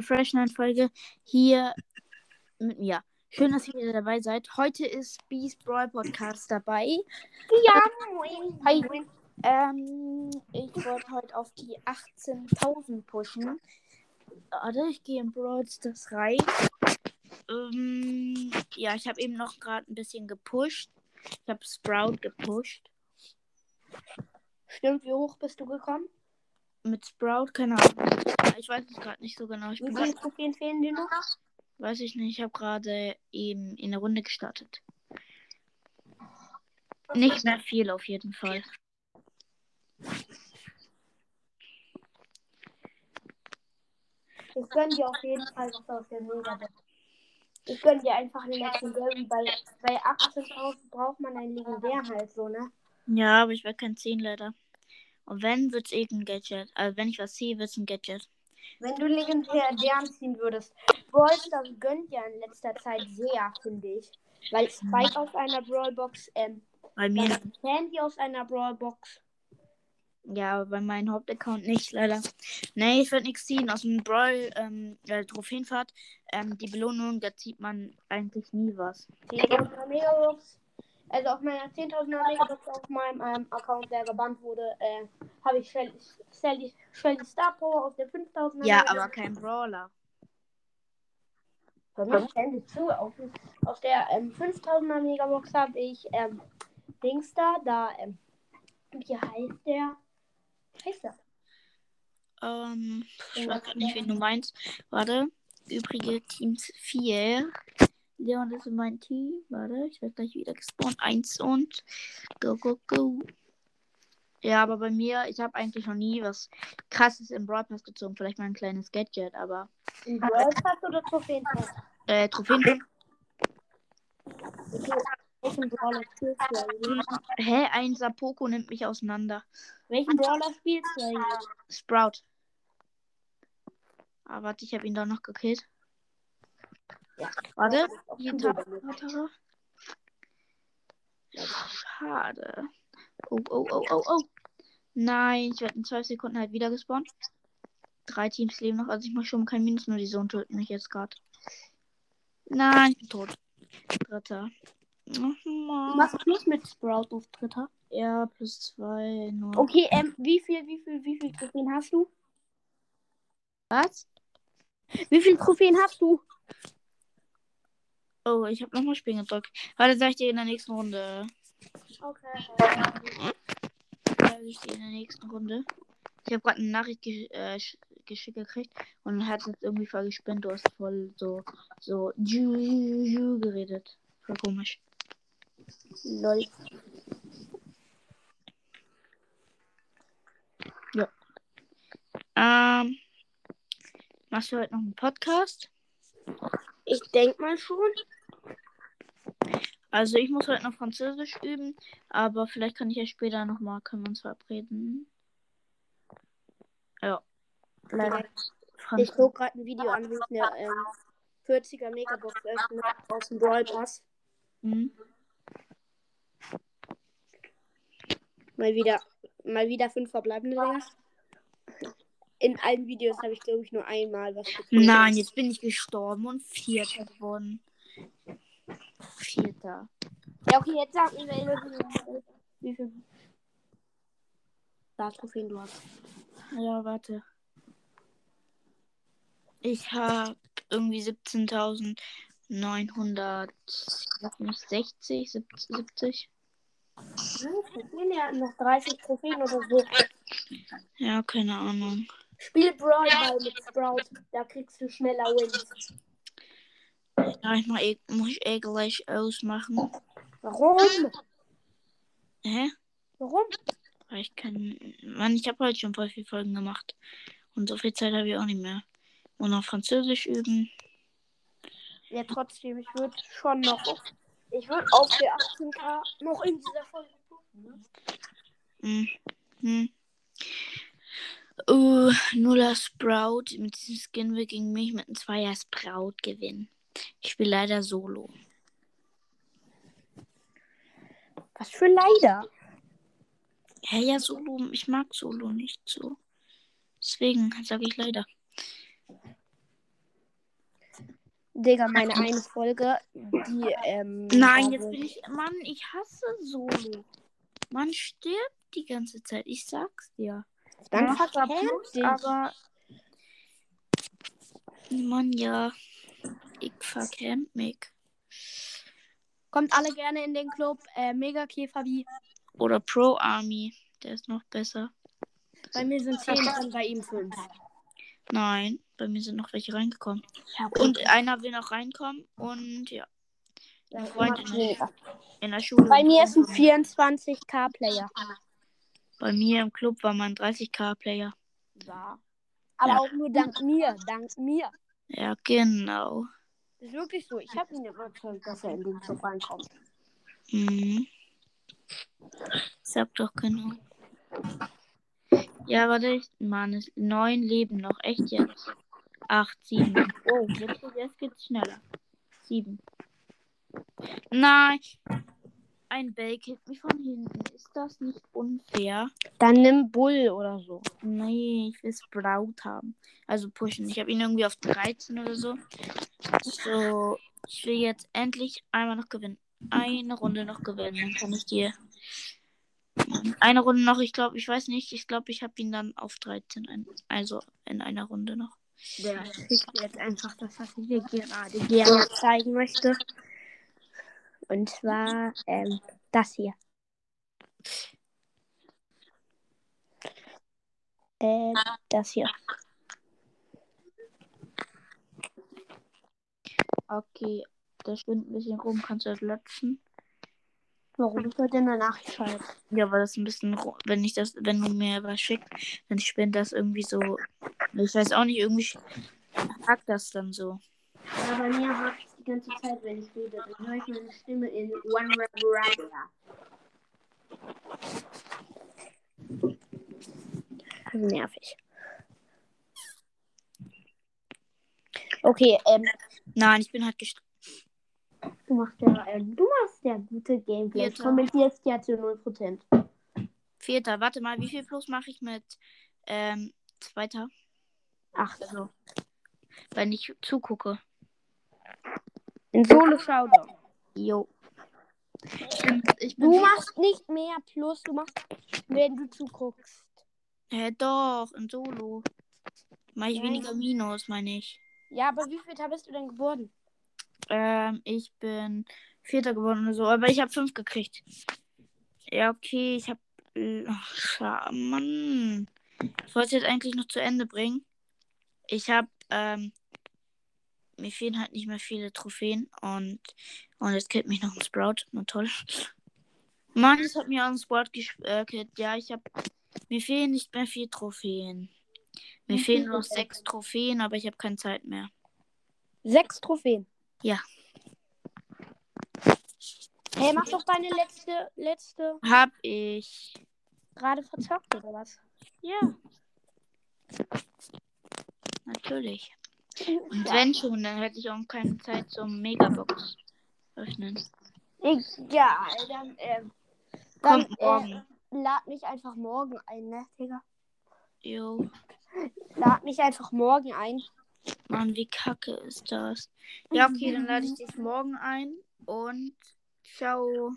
Fresh Night Folge hier mit mir. Schön, dass ihr wieder dabei seid. Heute ist Beast Brawl Podcast dabei. Ja, Hi. Ähm, ich wollte heute auf die 18.000 pushen. Warte, ich gehe in Brawl Stars rein. Ähm, ja, ich habe eben noch gerade ein bisschen gepusht. Ich habe Sprout gepusht. Stimmt, wie hoch bist du gekommen? Mit Sprout, keine Ahnung. Ich weiß es gerade nicht so genau. Ich Wie bin viele grad, Trophäen fehlen dir noch? weiß ich nicht, ich habe gerade eben in der Runde gestartet. Nicht mehr viel auf jeden Fall. Ich gönn dir auf jeden Fall was aus der Megabox. Ich gönn dir einfach einen Legendary. Bei, bei 18.000 braucht man einen Legendär halt so, ne? Ja, aber ich werde kein 10 leider. Und wenn, wird es irgendein Gadget. Also wenn ich was sehe, wird es ein Gadget. Wenn du Legendären ziehen würdest. Brawl Stars gönnt ja in letzter Zeit sehr, finde ich. Weil Spike aus einer Brawlbox, ähm, Bei mir. Sandy aus einer Brawlbox. Ja, aber bei meinem Hauptaccount nicht, leider. Nee, ich werde nichts ziehen. Aus dem Brawl, ähm, äh, Trophäenfahrt, ähm, die Belohnung, da zieht man eigentlich nie was. 10.000er Megabox. Also auf meiner 10.000er Megabox auf meinem ähm, Account, der gebannt wurde, äh, habe ich Shelly, Shelly, Shelly Star Power auf der 5.000er Ja, Megabox. aber kein Brawler. Mal, ständig zu. Auf, auf der ähm, 5000er Megabox habe ich ähm, Dings da, da, ähm, wie heißt der? Wie heißt der? Ähm, ich weiß gerade nicht, wen du meinst. Warte. Übrige Teams 4. Leon ist in mein Team. Warte, ich werde gleich wieder gespawnt. Eins und go, go, go. Ja, aber bei mir, ich habe eigentlich noch nie was krasses im Brawl Pass gezogen. Vielleicht mal ein kleines Gadget, aber Ein Brawl Pass oder Trophäenpass? äh, Trophäen. Okay, welchen Brawler spielst du eigentlich? Hä, ein Sapoko nimmt mich auseinander. Welchen Brawler spielst du eigentlich? Sprout. Ah, warte, ich habe ihn da noch gekillt. Ja. Warte, damit. Tatsache. Schade. Oh, oh, oh, oh, oh. Nein, ich werde in zwei Sekunden halt wieder gespawnt. Drei Teams leben noch, also ich mache schon kein Minus, nur die Sohn töten mich jetzt gerade. Nein, ich bin tot. Dritter. Mann. machst Plus mit Sprout auf Dritter. Ja, plus zwei, nur. Okay, ähm, wie viel, wie viel, wie viel Trophäen hast du? Was? Wie viele Trophäen hast du? Oh, ich habe nochmal Spielen gedrückt. Warte, sag ich dir in der nächsten Runde. Okay. Sag ich dir in der nächsten Runde. Ich habe gerade eine Nachricht ge äh, sch- geschickt gekriegt und hat jetzt irgendwie voll gespinnt. Du hast voll so, so geredet. Voll komisch. Lol. Ähm, machst du heute noch einen Podcast? Ich denk mal schon. Also ich muss heute noch Französisch üben, aber vielleicht kann ich ja später nochmal, können wir uns verabreden. Ja. Leider. Ich gucke gerade ein Video an, wie ich eine ähm, 40er Megabox öffne aus dem Brawl Pass. Hm? Mal wieder, mal wieder fünf verbleibende Dinger. In allen Videos habe ich, glaube ich, nur einmal was gefunden. Nein, jetzt bin ich gestorben und Vierter geworden. Vierter. Ja, okay, jetzt sag mir, wie viel, Trophäen du hast. Ja, warte. Ich habe irgendwie 17.960, 70. Trophäen, ja, noch 30 Trophäen oder so. Ja, keine Ahnung. Spiel Brawl Ball mit Sprout, da kriegst du schneller Wins. Ja, ich mach eh, muss ich eh gleich ausmachen. Warum? Hä? Warum? Weil ich kann. Mann, ich habe heute schon voll viele Folgen gemacht. Und so viel Zeit habe ich auch nicht mehr. Und noch Französisch üben. Ja, trotzdem, ich würde schon noch. Ich würde auf der 18k noch in dieser Folge gucken. Ne? Hm. Hm. Uh, Nuller Sprout. Mit diesem Skin will gegen mich mit einem Zweier Sprout gewinnen. Ich spiele leider solo. Was für leider. Ja, ja, solo. Ich mag solo nicht so. Deswegen sage ich leider. Digga, meine eine Folge, die, ähm. Nein, jetzt bin ich. Mann, ich hasse Solo. Man stirbt die ganze Zeit. Ich sag's dir. Dann Plus, dich. aber. Mann, ja. Ich verkämmt mich. Kommt alle gerne in den Club. Äh, Mega Käferbi. Oder Pro Army. Der ist noch besser. Bei mir sind 10 drin, bei ihm 5. Nein, bei mir sind noch welche reingekommen. Ja, Und einer will noch reinkommen. Und ja, ja, Freund immer in weniger. in der Schule. Bei mir ist ein 24k-Player. Bei mir im Club war man 30k-Player. Ja. Aber Ja. auch nur dank mir, dank mir. Ja, genau. Das ist wirklich so. Ich habe ihn überzeugt, dass er in den Club reinkommt. Mhm. Sag doch genau. Ja, warte, ich, Mann, es neun Leben noch. Echt jetzt? Acht, sieben. Oh, jetzt, jetzt geht's schneller. Sieben. Nein. Ein Bell killt mich von hinten. Ist das nicht unfair? Dann nimm Bull oder so. Nee, ich will Sprout haben. Also pushen. Ich habe ihn irgendwie auf 13 oder so. So, ich will jetzt endlich einmal noch gewinnen. Eine Runde noch gewinnen. Dann kann ich dir. Eine Runde noch, ich glaube, ich weiß nicht. Ich glaube, ich habe ihn dann auf 13. Ein, also in einer Runde noch. Der schickt mir jetzt einfach das, was ich dir gerade gerne zeigen möchte. Und zwar ähm, das hier. Äh, das hier. Okay, das spinnt ein bisschen rum. Kannst du das löschen? Warum ich heute eine Nachricht schreibe? Ja, weil das ein bisschen, wenn ich das, wenn du mir was schickst, dann spinnt das irgendwie so. Ich weiß auch nicht, irgendwie hackt das dann so. Ja, bei mir hat es die ganze Zeit, wenn ich rede, dann höre ich meine Stimme in One Rap Rap. Nervig. Okay, ähm, Nein, ich bin halt gest du machst ja, ähm, du machst ja gute Gameplays. Vierter. Kommentierst ja zu 0%. Vierter. Warte mal, wie viel Plus mache ich mit ähm, Zweiter? Ach, Also, wenn ich zugucke. in Solo Showdown. Jo. Ich bin, ich bin Du machst nicht mehr Plus, du machst, wenn du zuguckst. Hä, doch, in Solo. Mache ich Nein. weniger Minus, meine ich. Ja, aber wie viel bist du denn geworden? Ähm, ich bin Vierter geworden oder so, aber ich habe fünf gekriegt. Ja, okay, ich habe. Ach, scha- Mann. Ich wollte es jetzt eigentlich noch zu Ende bringen. Ich habe, ähm, mir fehlen halt nicht mehr viele Trophäen und, und jetzt killt mich noch ein Sprout. Na toll. Mann, es hat mir auch ein Sprout gekillt. Ja, ich habe, mir fehlen nicht mehr vier Trophäen. Mir fehlen viel noch sechs Trophäen, aber ich habe keine Zeit mehr. Sechs Trophäen. Ja. Hey, mach doch deine letzte, letzte Hab ich. gerade verzockt oder was? Ja. Natürlich. Und wenn schon, dann hätte ich auch keine Zeit zum Megabox öffnen. Egal, dann, ähm, dann Kommt morgen. Äh, lad mich einfach morgen ein, ne, Digga? Jo. Lad mich einfach morgen ein. Mann, wie kacke ist das? Ja, okay, dann lade ich dich morgen ein und ciao.